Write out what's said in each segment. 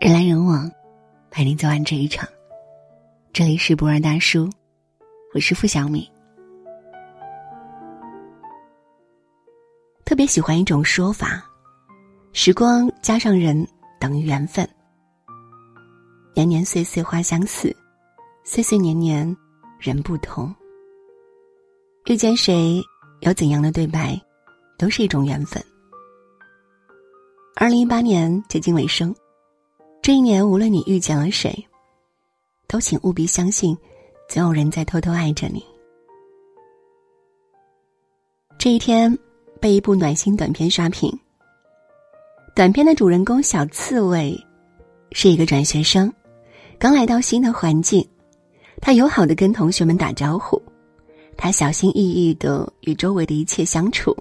人来人往，陪你走完这一场。这里是不二大叔，我是付小米。特别喜欢一种说法：时光加上人等于缘分。年年岁岁花相似，岁岁年年人不同。遇见谁，有怎样的对白，都是一种缘分。二零一八年接近尾声。这一年，无论你遇见了谁，都请务必相信，总有人在偷偷爱着你。这一天，被一部暖心短片刷屏。短片的主人公小刺猬，是一个转学生，刚来到新的环境，他友好的跟同学们打招呼，他小心翼翼的与周围的一切相处，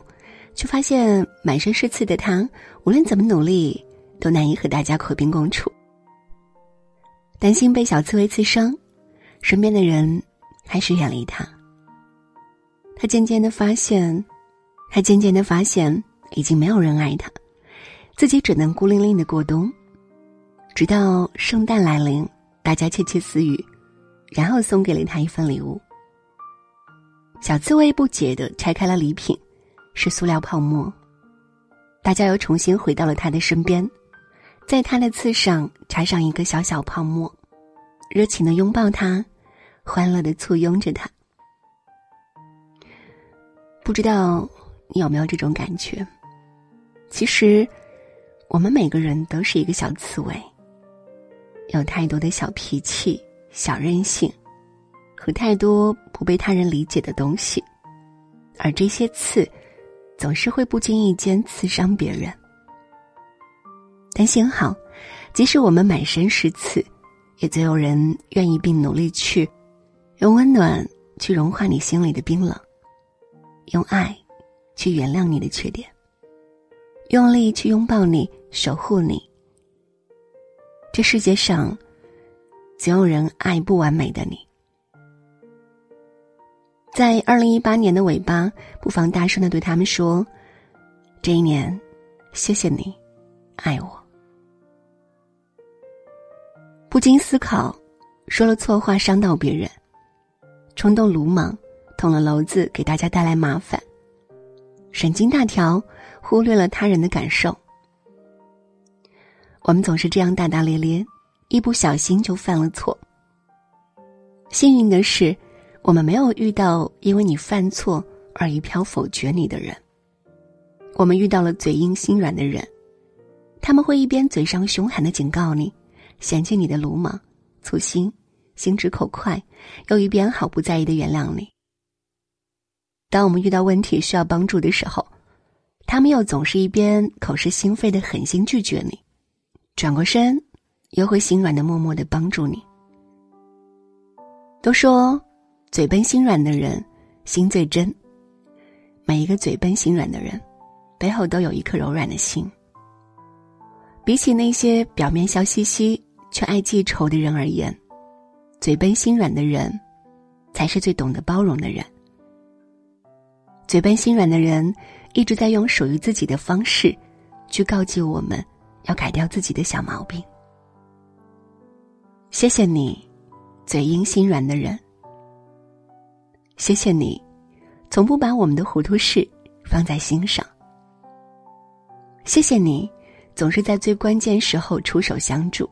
却发现满身是刺的他，无论怎么努力，都难以和大家和平共处。担心被小刺猬刺伤，身边的人开始远离他。他渐渐的发现，他渐渐的发现，已经没有人爱他，自己只能孤零零的过冬。直到圣诞来临，大家窃窃私语，然后送给了他一份礼物。小刺猬不解的拆开了礼品，是塑料泡沫。大家又重新回到了他的身边。在他的刺上插上一个小小泡沫，热情的拥抱他，欢乐的簇拥着他。不知道你有没有这种感觉？其实，我们每个人都是一个小刺猬，有太多的小脾气、小任性，和太多不被他人理解的东西，而这些刺，总是会不经意间刺伤别人。但幸好，即使我们满身是刺，也总有人愿意并努力去用温暖去融化你心里的冰冷，用爱去原谅你的缺点，用力去拥抱你、守护你。这世界上，总有人爱不完美的你。在二零一八年的尾巴，不妨大声的对他们说：“这一年，谢谢你，爱我。”不经思考，说了错话伤到别人，冲动鲁莽，捅了娄子给大家带来麻烦，神经大条，忽略了他人的感受。我们总是这样大大咧咧，一不小心就犯了错。幸运的是，我们没有遇到因为你犯错而一票否决你的人。我们遇到了嘴硬心软的人，他们会一边嘴上凶狠的警告你。嫌弃你的鲁莽、粗心、心直口快，又一边毫不在意的原谅你。当我们遇到问题需要帮助的时候，他们又总是一边口是心非的狠心拒绝你，转过身，又会心软的默默的帮助你。都说嘴笨心软的人心最真，每一个嘴笨心软的人，背后都有一颗柔软的心。比起那些表面笑嘻嘻。却爱记仇的人而言，嘴笨心软的人，才是最懂得包容的人。嘴笨心软的人，一直在用属于自己的方式，去告诫我们要改掉自己的小毛病。谢谢你，嘴硬心软的人。谢谢你，从不把我们的糊涂事放在心上。谢谢你，总是在最关键时候出手相助。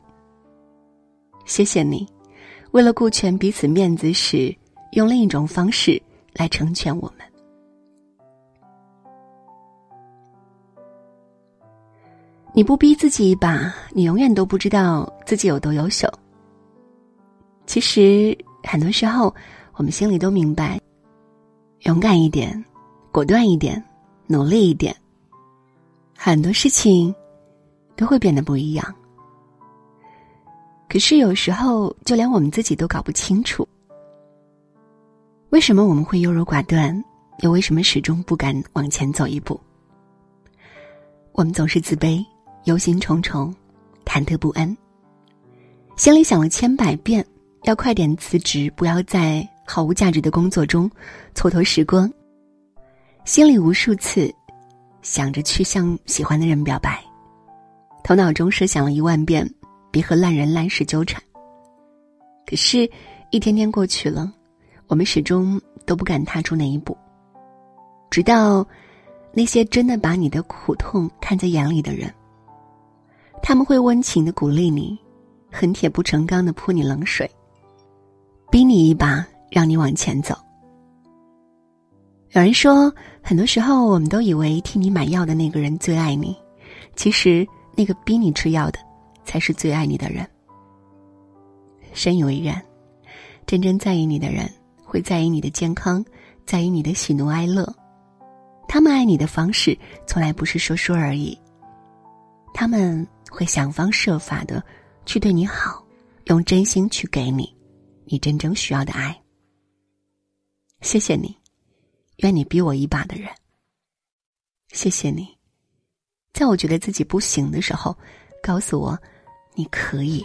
谢谢你，为了顾全彼此面子时，用另一种方式来成全我们。你不逼自己一把，你永远都不知道自己有多优秀。其实很多时候，我们心里都明白，勇敢一点，果断一点，努力一点，很多事情都会变得不一样。可是有时候，就连我们自己都搞不清楚，为什么我们会优柔寡断，又为什么始终不敢往前走一步？我们总是自卑、忧心忡忡、忐忑不安，心里想了千百遍，要快点辞职，不要在毫无价值的工作中蹉跎时光；心里无数次想着去向喜欢的人表白，头脑中设想了一万遍。别和烂人烂事纠缠。可是，一天天过去了，我们始终都不敢踏出那一步。直到那些真的把你的苦痛看在眼里的人，他们会温情的鼓励你，恨铁不成钢的泼你冷水，逼你一把，让你往前走。有人说，很多时候我们都以为替你买药的那个人最爱你，其实那个逼你吃药的，才是最爱你的人。深以为然，真正在意你的人会在意你的健康，在意你的喜怒哀乐。他们爱你的方式从来不是说说而已，他们会想方设法的去对你好，用真心去给你你真正需要的爱。谢谢你，愿你逼我一把的人。谢谢你，在我觉得自己不行的时候，告诉我你可以。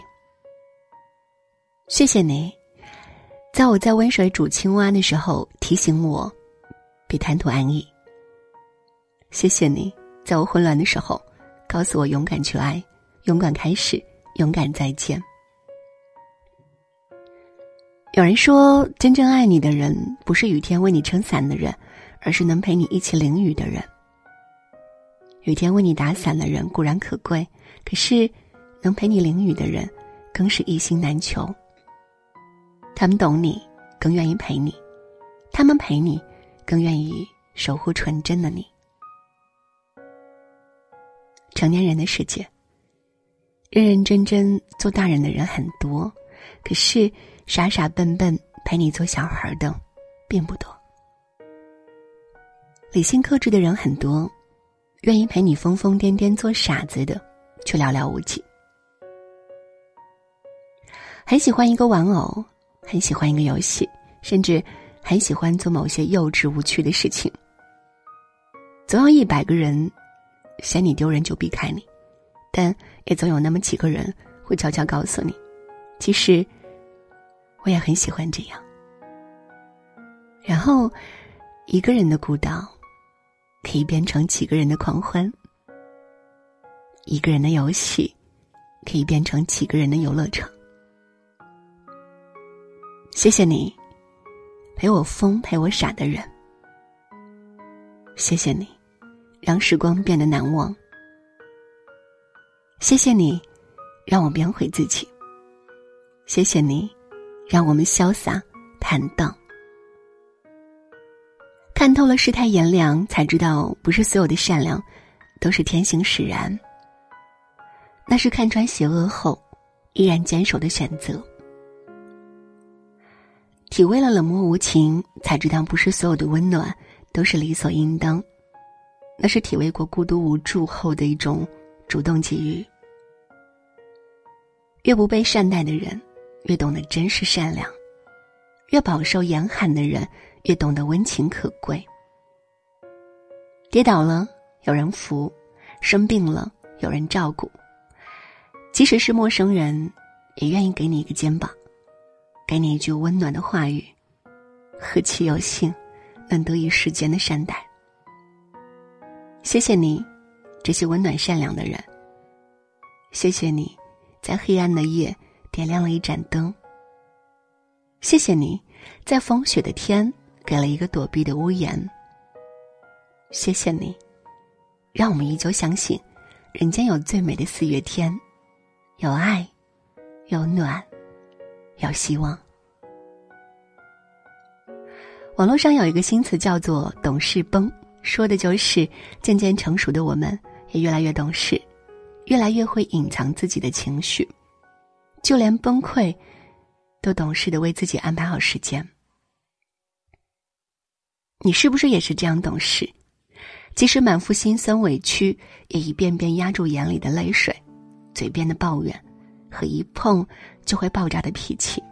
谢谢你，在我在温水煮青蛙的时候提醒我，别贪图安逸。谢谢你，在我混乱的时候告诉我勇敢去爱，勇敢开始，勇敢再见。有人说，真正爱你的人不是雨天为你撑伞的人，而是能陪你一起淋雨的人。雨天为你打伞的人固然可贵，可是能陪你淋雨的人更是一心难求。他们懂你，更愿意陪你；他们陪你，更愿意守护纯真的你。成年人的世界，认认真真做大人的人很多，可是傻傻笨笨陪你做小孩的，并不多。理性克制的人很多，愿意陪你疯疯癫癫做傻子的，却寥寥无几。很喜欢一个玩偶。很喜欢一个游戏，甚至很喜欢做某些幼稚无趣的事情。总有一百个人嫌你丢人就避开你，但也总有那么几个人会悄悄告诉你，其实我也很喜欢这样。然后，一个人的孤岛可以变成几个人的狂欢，一个人的游戏可以变成几个人的游乐场。谢谢你，陪我疯陪我傻的人。谢谢你，让时光变得难忘。谢谢你，让我变回自己。谢谢你，让我们潇洒坦荡。看透了世态炎凉，才知道不是所有的善良都是天性使然。那是看穿邪恶后依然坚守的选择。体味了冷漠无情，才知道不是所有的温暖都是理所应当。那是体味过孤独无助后的一种主动给予。越不被善待的人，越懂得真实善良；越饱受严寒的人，越懂得温情可贵。跌倒了有人扶，生病了有人照顾，即使是陌生人，也愿意给你一个肩膀。给你一句温暖的话语，何其有幸，能得以世间的善待。谢谢你，这些温暖善良的人。谢谢你，在黑暗的夜点亮了一盏灯。谢谢你，在风雪的天给了一个躲避的屋檐。谢谢你，让我们依旧相信，人间有最美的四月天，有爱，有暖。要希望。网络上有一个新词叫做“懂事崩”，说的就是渐渐成熟的我们，也越来越懂事，越来越会隐藏自己的情绪，就连崩溃，都懂事的为自己安排好时间。你是不是也是这样懂事？即使满腹心酸委屈，也一遍遍压住眼里的泪水，嘴边的抱怨。和一碰就会爆炸的脾气。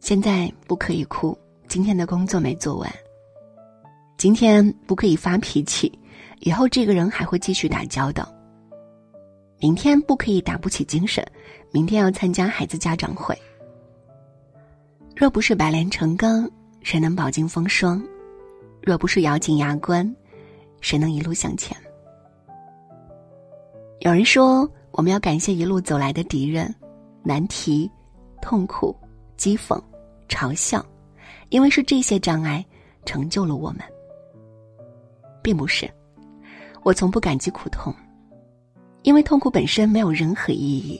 现在不可以哭，今天的工作没做完。今天不可以发脾气，以后这个人还会继续打交道。明天不可以打不起精神，明天要参加孩子家长会。若不是百炼成钢，谁能饱经风霜？若不是咬紧牙关，谁能一路向前？有人说。我们要感谢一路走来的敌人、难题、痛苦、讥讽、嘲笑，因为是这些障碍成就了我们，并不是。我从不感激苦痛，因为痛苦本身没有任何意义。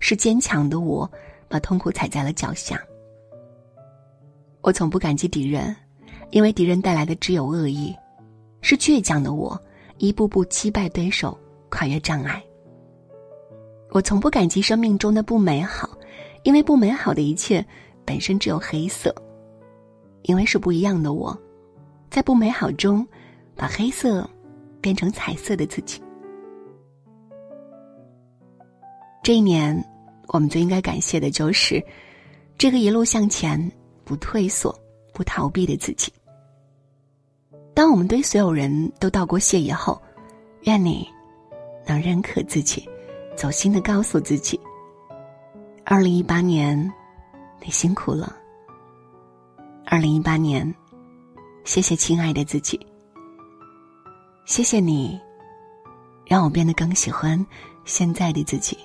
是坚强的我，把痛苦踩在了脚下。我从不感激敌人，因为敌人带来的只有恶意。是倔强的我，一步步击败对手，跨越障碍。我从不感激生命中的不美好，因为不美好的一切本身只有黑色。因为是不一样的我，在不美好中，把黑色变成彩色的自己。这一年，我们最应该感谢的就是这个一路向前、不退缩、不逃避的自己。当我们对所有人都道过谢以后，愿你能认可自己，走心的告诉自己：二零一八年，你辛苦了。二零一八年，谢谢亲爱的自己，谢谢你，让我变得更喜欢现在的自己。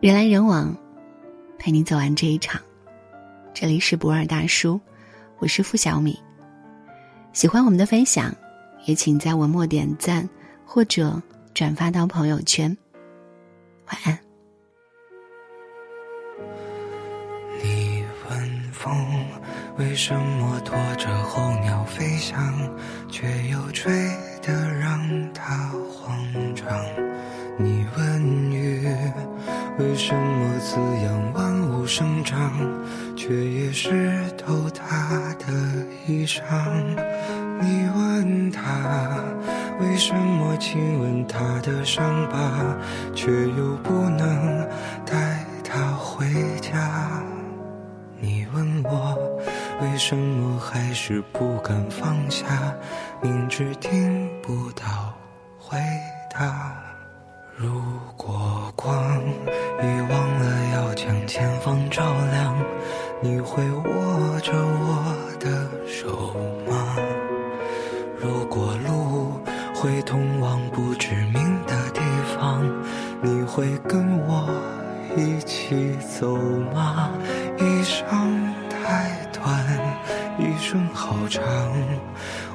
人来人往。陪你走完这一场，这里是博尔大叔，我是付小米。喜欢我们的分享，也请在文末点赞或者转发到朋友圈。晚安。你问风为什么拖着候鸟飞翔，却又吹得让它慌张？你问雨。为什么滋养万不生长，却也湿透他的衣裳？你问他，为什么亲吻他的伤疤，却又不能带他回家？你问我，为什么还是不敢放下，明知听不到回答？如果光已忘了要将前方照亮，你会握着我的手吗？如果路会通往不知名的地方，你会跟我一起走吗？一生太短，一生好长，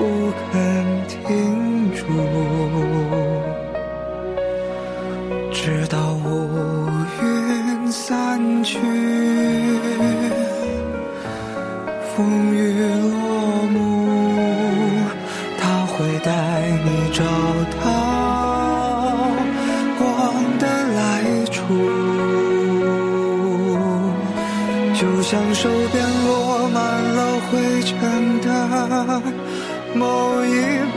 不肯停住？直到乌云散去，风雨落幕，他会带你找到光的来处，就像手边落满了灰尘的某一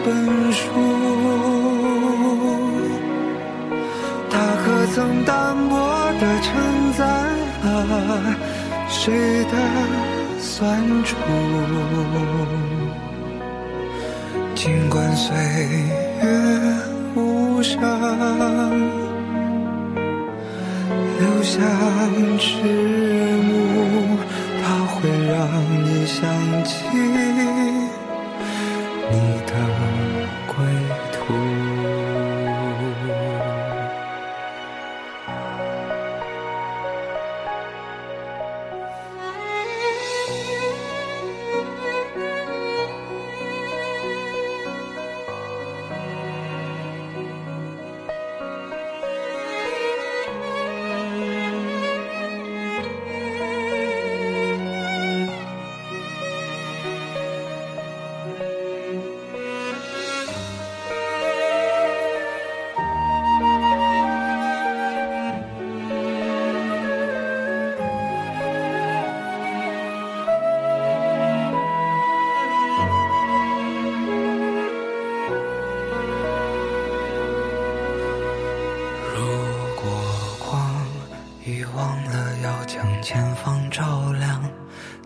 本书。曾单薄的承载了谁的酸楚？尽管岁月无声，留下迟暮，它会让你想起。你的